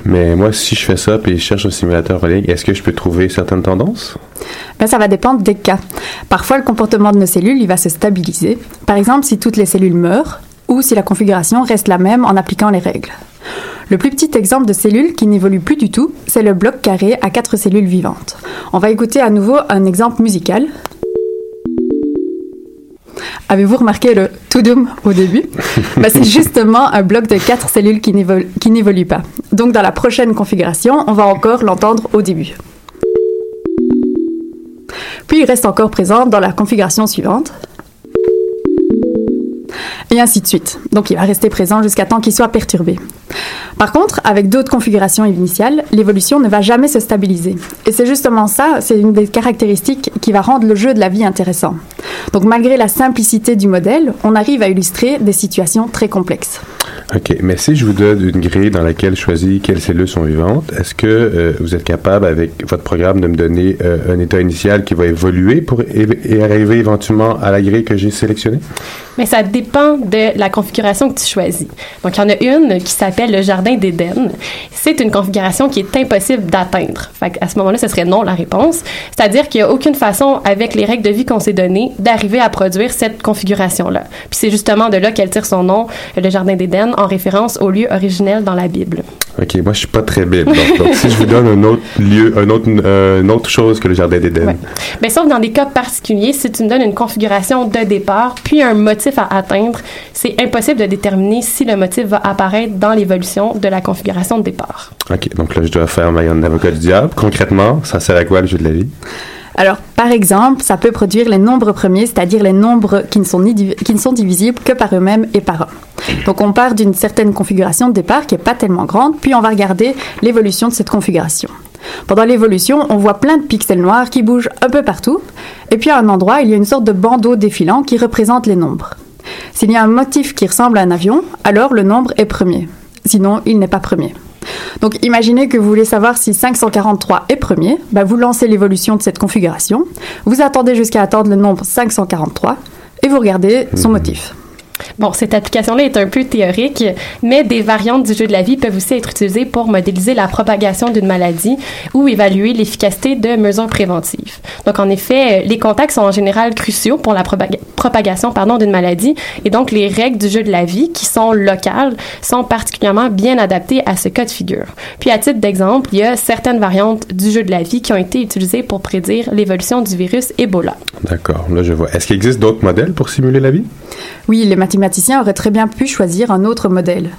D: Mais moi, si je fais ça et je cherche un simulateur en ligne, est-ce que je peux trouver certaines tendances?
K: Ben, ça va dépendre des cas. Parfois, le comportement de nos cellules, il va se stabiliser. Par exemple, si toutes les cellules meurent ou si la configuration reste la même en appliquant les règles. Le plus petit exemple de cellule qui n'évolue plus du tout, c'est le bloc carré à quatre cellules vivantes. On va écouter à nouveau un exemple musical. Avez-vous remarqué le tout doom au début bah, C'est justement un bloc de quatre cellules qui n'évolue pas. Donc dans la prochaine configuration, on va encore l'entendre au début. Puis il reste encore présent dans la configuration suivante. Et ainsi de suite. Donc il va rester présent jusqu'à temps qu'il soit perturbé. Par contre, avec d'autres configurations initiales, l'évolution ne va jamais se stabiliser. Et c'est justement ça, c'est une des caractéristiques qui va rendre le jeu de la vie intéressant. Donc malgré la simplicité du modèle, on arrive à illustrer des situations très complexes.
D: OK. Mais si je vous donne une grille dans laquelle je choisis quelles cellules sont vivantes, est-ce que euh, vous êtes capable, avec votre programme, de me donner euh, un état initial qui va évoluer pour é- et arriver éventuellement à la grille que j'ai sélectionnée?
G: Mais ça dépend de la configuration que tu choisis. Donc, il y en a une qui s'appelle le jardin d'Éden. C'est une configuration qui est impossible d'atteindre. À ce moment-là, ce serait non la réponse. C'est-à-dire qu'il n'y a aucune façon, avec les règles de vie qu'on s'est données, d'arriver à produire cette configuration-là. Puis c'est justement de là qu'elle tire son nom, le jardin d'Éden, en référence au lieu originel dans la Bible.
D: OK. Moi, je suis pas très bible. Donc, donc, si je vous donne un autre lieu, un autre, euh, une autre chose que le jardin d'Éden.
G: Mais sauf dans des cas particuliers, si tu me donnes une configuration de départ, puis un motif à atteindre, c'est impossible de déterminer si le motif va apparaître dans l'évolution de la configuration de départ.
D: OK. Donc là, je dois faire ma avocat du diable. Concrètement, ça sert à quoi le jeu de la vie?
K: Alors, par exemple, ça peut produire les nombres premiers, c'est-à-dire les nombres qui ne, sont ni qui ne sont divisibles que par eux-mêmes et par un. Donc, on part d'une certaine configuration de départ qui n'est pas tellement grande, puis on va regarder l'évolution de cette configuration. Pendant l'évolution, on voit plein de pixels noirs qui bougent un peu partout, et puis à un endroit, il y a une sorte de bandeau défilant qui représente les nombres. S'il y a un motif qui ressemble à un avion, alors le nombre est premier. Sinon, il n'est pas premier. Donc imaginez que vous voulez savoir si 543 est premier, bah, vous lancez l'évolution de cette configuration, vous attendez jusqu'à attendre le nombre 543 et vous regardez son motif.
G: Bon, cette application-là est un peu théorique, mais des variantes du jeu de la vie peuvent aussi être utilisées pour modéliser la propagation d'une maladie ou évaluer l'efficacité de mesures préventives. Donc, en effet, les contacts sont en général cruciaux pour la propaga- propagation pardon, d'une maladie, et donc les règles du jeu de la vie, qui sont locales, sont particulièrement bien adaptées à ce cas de figure. Puis, à titre d'exemple, il y a certaines variantes du jeu de la vie qui ont été utilisées pour prédire l'évolution du virus Ebola.
D: D'accord. Là, je vois. Est-ce qu'il existe d'autres modèles pour simuler la vie?
K: Oui, les mathématiciens auraient très bien pu choisir un autre modèle.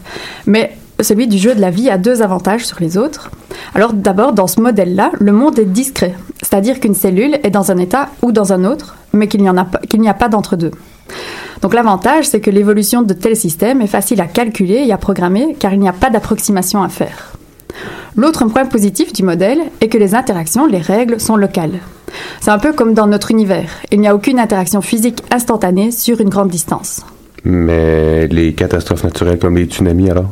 K: Mais celui du jeu de la vie a deux avantages sur les autres. Alors d'abord, dans ce modèle-là, le monde est discret, c'est-à-dire qu'une cellule est dans un état ou dans un autre, mais qu'il n'y a a pas d'entre-deux. Donc l'avantage, c'est que l'évolution de tels systèmes est facile à calculer et à programmer, car il n'y a pas d'approximation à faire. L'autre point positif du modèle est que les interactions, les règles, sont locales. C'est un peu comme dans notre univers. Il n'y a aucune interaction physique instantanée sur une grande distance.
D: Mais les catastrophes naturelles comme les tsunamis, alors?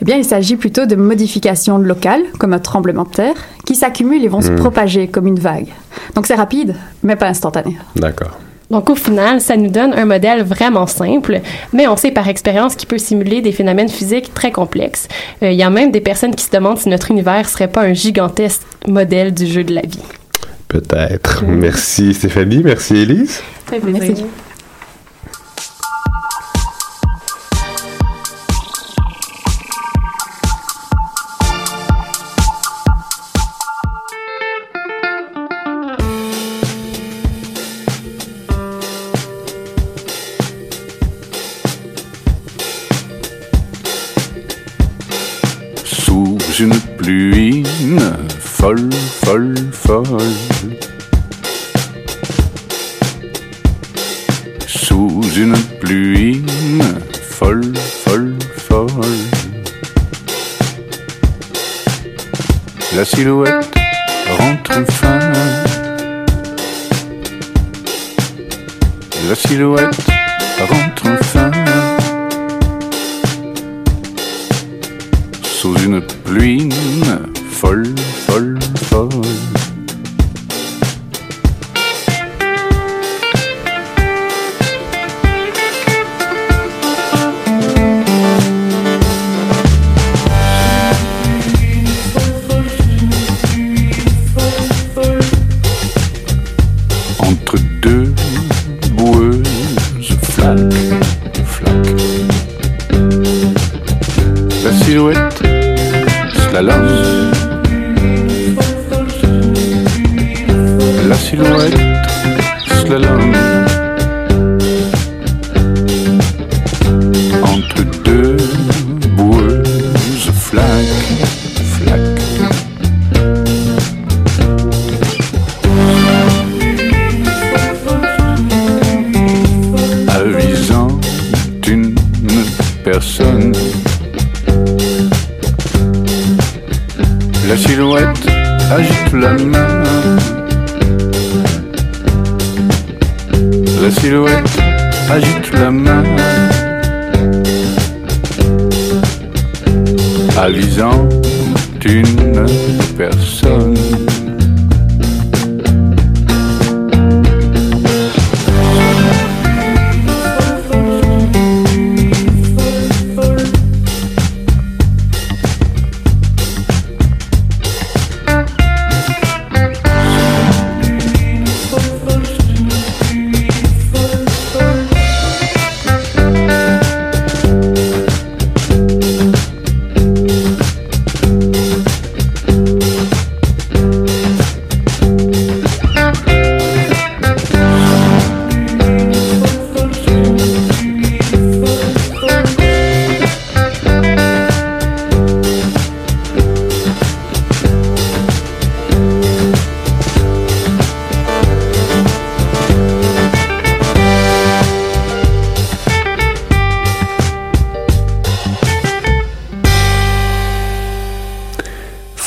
K: Eh bien, il s'agit plutôt de modifications locales, comme un tremblement de terre, qui s'accumulent et vont se
D: Hmm.
K: propager comme une vague. Donc c'est rapide, mais pas instantané.
D: D'accord.
G: Donc, au final, ça nous donne un modèle vraiment simple, mais on sait par expérience qu'il peut simuler des phénomènes physiques très complexes. Euh, Il y a même des personnes qui se demandent si notre univers serait pas un gigantesque modèle du jeu de la vie.
D: Peut-être. Merci Stéphanie, merci Élise.
G: Merci.
L: Folle, folle, folle. Sous une pluie folle, folle, folle. La silhouette rentre enfin. La silhouette rentre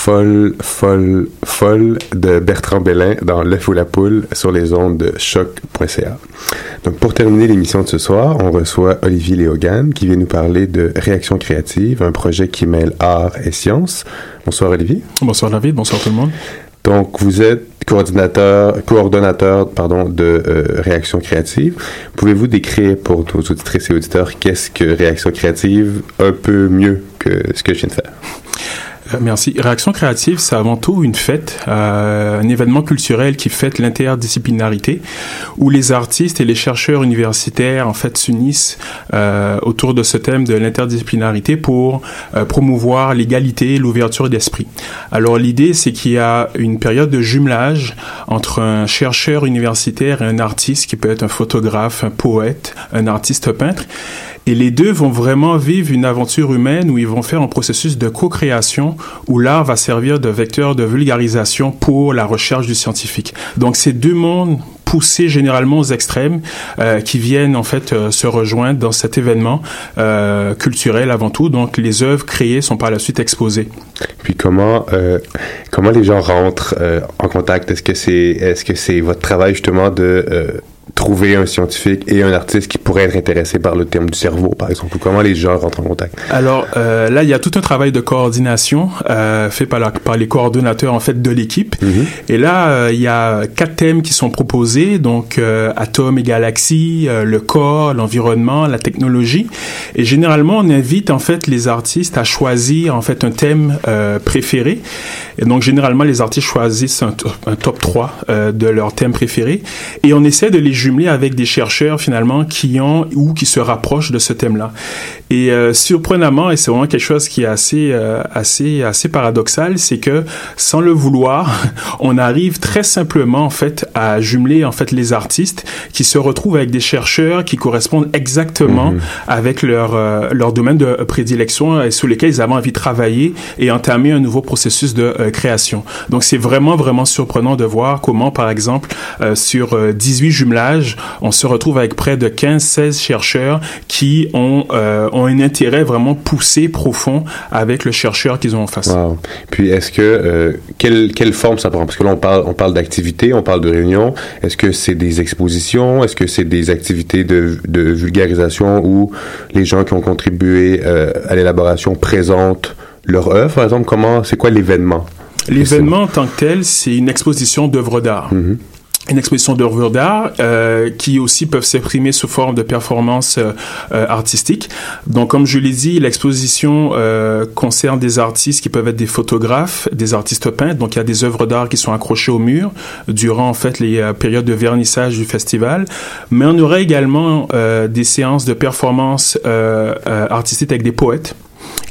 L: Folle, folle, folle
D: de Bertrand Bellin dans L'œuf ou la poule sur les ondes de choc.ca. Donc pour terminer l'émission de ce soir, on reçoit Olivier Léogan qui vient nous parler de Réaction créative, un projet qui mêle art et science. Bonsoir Olivier.
M: Bonsoir David, bonsoir tout le monde.
D: Donc vous êtes coordinateur, coordonnateur pardon, de euh, Réaction créative. Pouvez-vous décrire pour nos auditrices et auditeurs qu'est-ce que Réaction créative un peu mieux que ce que je viens de faire?
M: Euh, Merci. Réaction créative, c'est avant tout une fête, euh, un événement culturel qui fête l'interdisciplinarité, où les artistes et les chercheurs universitaires en fait s'unissent euh, autour de ce thème de l'interdisciplinarité pour euh, promouvoir l'égalité l'ouverture d'esprit. Alors l'idée, c'est qu'il y a une période de jumelage entre un chercheur universitaire et un artiste qui peut être un photographe, un poète, un artiste peintre. Et les deux vont vraiment vivre une aventure humaine où ils vont faire un processus de co-création où l'art va servir de vecteur de vulgarisation pour la recherche du scientifique. Donc ces deux mondes poussés généralement aux extrêmes euh, qui viennent en fait euh, se rejoindre dans cet événement euh, culturel avant tout. Donc les œuvres créées sont par la suite exposées.
D: Puis comment comment les gens rentrent en contact? Est-ce que c'est est-ce que c'est votre travail justement de trouver un scientifique et un artiste qui pourrait être intéressé par le terme du cerveau, par exemple, ou comment les gens rentrent en contact?
M: Alors euh, là, il y a tout un travail de coordination euh, fait par, la, par les coordonnateurs en fait de l'équipe. Et là, euh, il y a quatre thèmes qui sont proposés donc atomes et galaxies, le corps, l'environnement, la technologie. Et généralement, on invite en fait les artistes à choisir en fait un thème préféré. Et donc généralement, les artistes choisissent un, to- un top 3 euh, de leur thème préféré et on essaie de les jumeler avec des chercheurs finalement qui ont ou qui se rapprochent de ce thème-là. Et euh, surprenamment, et c'est vraiment quelque chose qui est assez euh, assez assez paradoxal, c'est que sans le vouloir, on arrive très simplement en fait à jumeler en fait les artistes qui se retrouvent avec des chercheurs qui correspondent exactement avec leur euh, leur domaine de prédilection et sur lesquels ils avaient envie de travailler et entamer un nouveau processus de euh, création. Donc c'est vraiment vraiment surprenant de voir comment par exemple euh, sur euh, 18 jumelages, on se retrouve avec près de 15-16 chercheurs qui ont euh, ont un intérêt vraiment poussé profond avec le chercheur qu'ils ont en face.
D: Wow. Puis est-ce que euh, quelle quelle forme ça prend? Parce que là on parle on parle d'activités, on parle de réunions. Est-ce que c'est des expositions? Est-ce que c'est des activités de, de vulgarisation où les gens qui ont contribué euh, à l'élaboration présentent leur œuvre? Par exemple, comment c'est quoi l'événement?
M: L'événement en tant que tel, c'est une exposition d'œuvres d'art. Une exposition d'œuvres d'art euh, qui aussi peuvent s'exprimer sous forme de performances euh, euh, artistiques. Donc, comme je l'ai dit, l'exposition euh, concerne des artistes qui peuvent être des photographes, des artistes peintres. Donc, il y a des œuvres d'art qui sont accrochées au mur durant en fait les euh, périodes de vernissage du festival. Mais on aurait également euh, des séances de performances artistiques avec des poètes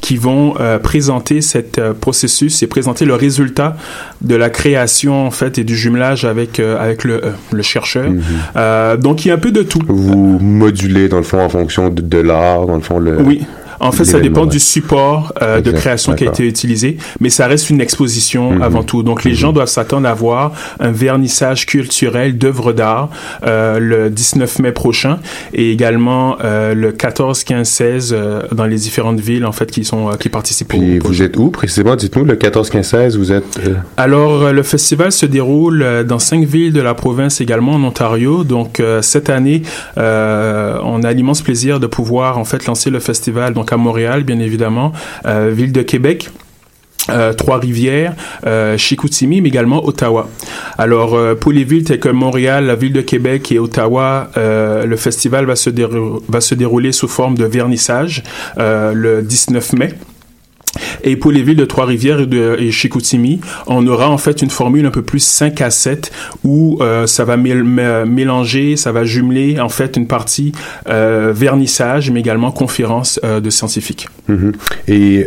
M: qui vont euh, présenter cet euh, processus et présenter le résultat de la création en fait et du jumelage avec euh, avec le le chercheur. Euh, donc il y a un peu de tout.
D: Vous modulez dans le fond en fonction de, de l'art, dans le fond le.
M: Oui. En fait, ça dépend
D: ouais.
M: du support euh, de création qui a été utilisé, mais ça reste une exposition
D: Mhm.
M: avant tout. Donc, les gens doivent s'attendre à voir un vernissage culturel d'œuvres d'art euh, le 19 mai prochain et également euh, le 14, 15, 16 euh, dans les différentes villes en fait qui sont euh, qui participent.
D: Puis vous êtes où précisément? Dites-nous le 14, 15, 16. Vous êtes. euh,
M: Alors, euh, le festival se déroule euh, dans cinq villes de la province également en Ontario. Donc, euh, cette année, euh, on a l'immense plaisir de pouvoir en fait lancer le festival donc à Montréal, bien évidemment, euh, ville de Québec. Euh, Trois-Rivières, euh, Chicoutimi, mais également Ottawa. Alors, pour les villes telles que Montréal, la ville de Québec et Ottawa, le festival va se, dérouler sous forme de vernissage le 19 mai. Et pour les villes de Trois-Rivières et, de, Chicoutimi, on aura en fait une formule un peu plus 5 à 7 où euh, ça va mél- mé- mélanger, ça va jumeler en fait une partie euh, vernissage, mais également conférence euh, de scientifiques.
D: Mhm. Et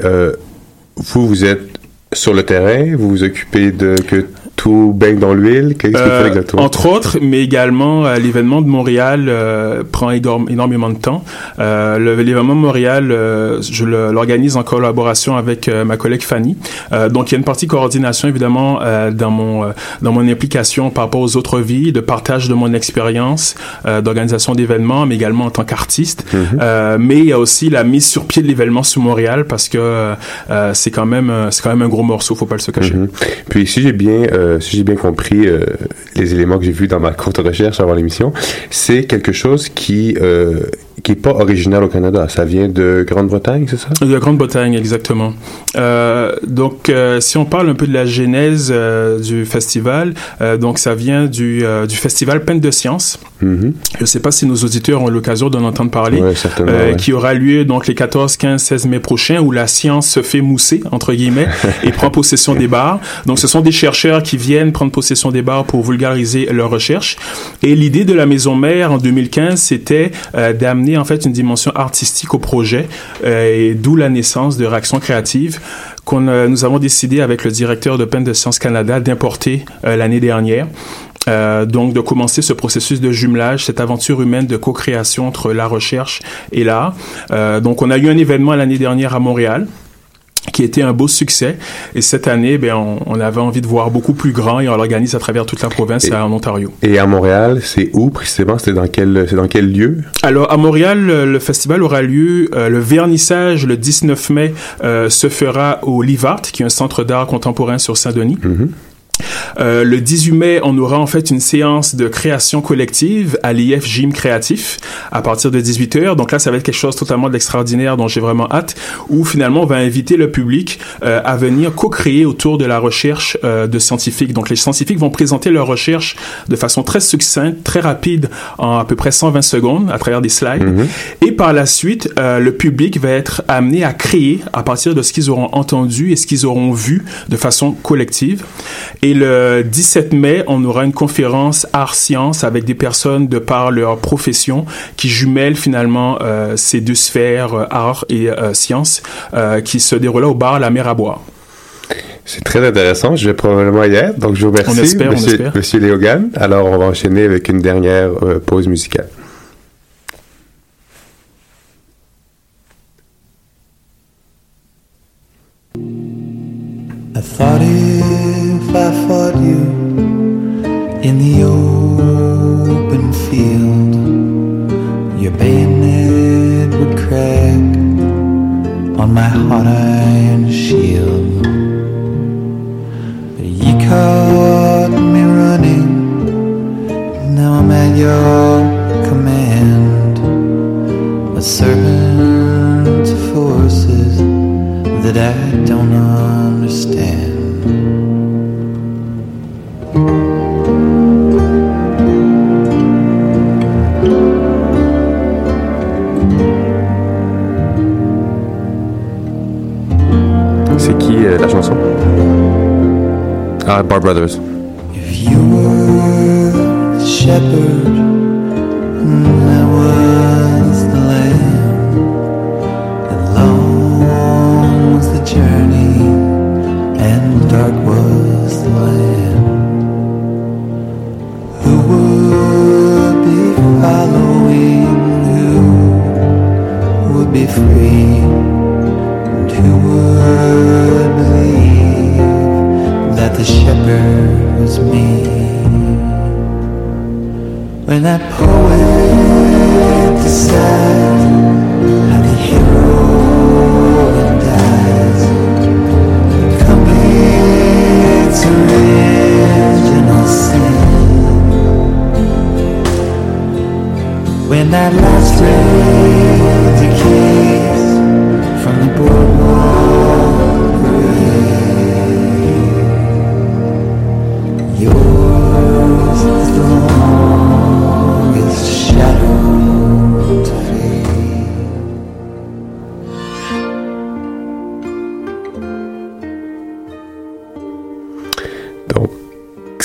D: vous, vous êtes sur le terrain, vous vous occupez de que tout baigne dans l'huile. Qu'est-ce que vous faites
M: Euh,
D: exactement?
M: entre autres, mais également l'événement de Montréal euh, prend énormément de temps. Euh, l'événement de Montréal, je l'organise en collaboration avec ma collègue Fanny. Donc il y a une partie coordination évidemment dans mon dans mon implication par rapport aux autres vies, de partage de mon expérience, d'organisation d'événements, mais également en tant qu'artiste. Euh, mais il y a aussi la mise sur pied de l'événement sur Montréal parce que c'est quand même c'est quand même un gros morceau, faut pas le se cacher.
D: Mhm. Puis si j'ai bien, euh, si j'ai bien compris euh, les éléments que j'ai vus dans ma courte recherche avant l'émission, c'est quelque chose qui euh, qui est pas original au Canada. Ça vient de Grande-Bretagne, c'est ça?
M: De Grande-Bretagne, exactement. Euh, donc, euh, si on parle un peu de la genèse euh, du festival, euh, donc ça vient du, euh, du festival Peine de Science.
D: Mhm.
M: Je ne sais pas si nos auditeurs ont l'occasion d'en entendre parler,
D: Ouais,
M: euh,
D: ouais.
M: qui aura lieu donc les 14, 15, 16 mai prochains, où la science se fait mousser entre guillemets et prend possession des bars. Donc, ce sont des chercheurs qui viennent prendre possession des bars pour vulgariser leurs recherches. Et l'idée de la maison mère en 2015, c'était euh, d'amener en fait une dimension artistique au projet, euh, et d'où la naissance de Réaction Créative qu'on euh, nous avons décidé avec le directeur de Peine de Sciences Canada d'importer l'année dernière. Donc de commencer ce processus de jumelage, cette aventure humaine de co-création entre la recherche et l'art. Donc on a eu un événement l'année dernière à Montréal qui était un beau succès. Et cette année, ben, on, on avait envie de voir beaucoup plus grand et on l'organise à travers toute la province
D: Et-
M: en Ontario.
D: Et à Montréal, c'est où précisément? C'était dans quel, c'est dans quel lieu?
M: Alors à Montréal, le, le festival aura lieu, euh, le vernissage le 19 mai euh, se fera au Livart, qui est un centre d'art contemporain sur Saint-Denis. Euh, le 18 mai, on aura en fait une séance de création collective à l'IF Gym Créatif à partir de 18h. Donc là, ça va être quelque chose totalement d'extraordinaire dont j'ai vraiment hâte, où finalement on va inviter le public euh, à venir co-créer autour de la recherche euh, de scientifiques. Donc les scientifiques vont présenter leur recherche de façon très succincte, très rapide, en à peu près 120 secondes à travers des slides. Et par la suite, le public va être amené à créer à partir de ce qu'ils auront entendu et ce qu'ils auront vu de façon collective. Et le 17 mai, on aura une conférence art-science avec des personnes de par leur profession qui jumellent finalement euh, ces deux sphères, euh, art et euh, science, euh, qui se déroulent au bar La Mer à boire.
D: C'est très intéressant. Je vais probablement y être. Donc je vous remercie,
M: On espère, on
D: monsieur,
M: espère.
D: monsieur Léogan. Alors on va enchaîner avec une dernière euh, pause musicale.
N: I thought if I fought you in the open field, your bayonet would crack on my hot iron shield. But you caught me running, now I'm at your command, a servant to forces that I don't understand.
D: Ah, Bar Brothers.
N: If you were the shepherd and I was the lamb, and long was the journey and dark was the land, who would be following, who would be free, the was me. When that poet decides how the hero dies, commits original sin. When that last ray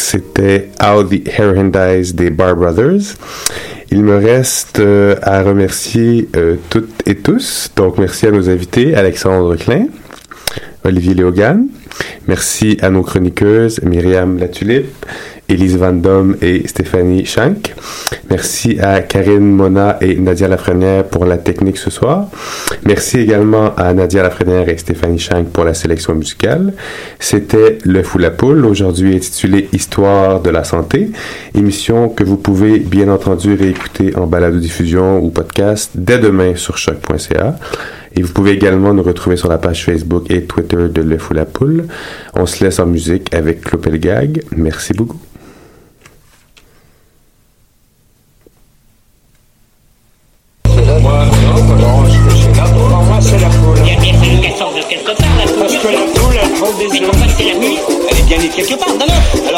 D: c'était How the Heron Dies des Bar Brothers. Il me reste euh, à remercier euh, toutes et tous. Donc, merci à nos invités, Alexandre Klein, Olivier Léogan. Merci à nos chroniqueuses, Myriam Latulippe, Élise Van Dom et Stéphanie Schank. Merci à Karine Mona et Nadia Lafrenière pour la technique ce soir. Merci également à Nadia Lafrenière et Stéphanie Schank pour la sélection musicale. C'était Le Fou la Poule, aujourd'hui intitulé Histoire de la santé, émission que vous pouvez bien entendu réécouter en balado-diffusion ou podcast dès demain sur choc.ca. Et vous pouvez également nous retrouver sur la page Facebook et Twitter de Le Fou la Poule. On se laisse en musique avec Clopelgag. Merci beaucoup.
O: moi, non, c'est la poule. moi, c'est la poule. Il y a bien fallu qu'elle sorte de quelque part, la poule. Parce que la poule, elle prend des œufs. Mais pourquoi c'est la nuit Elle est bien née quelque part, non, non.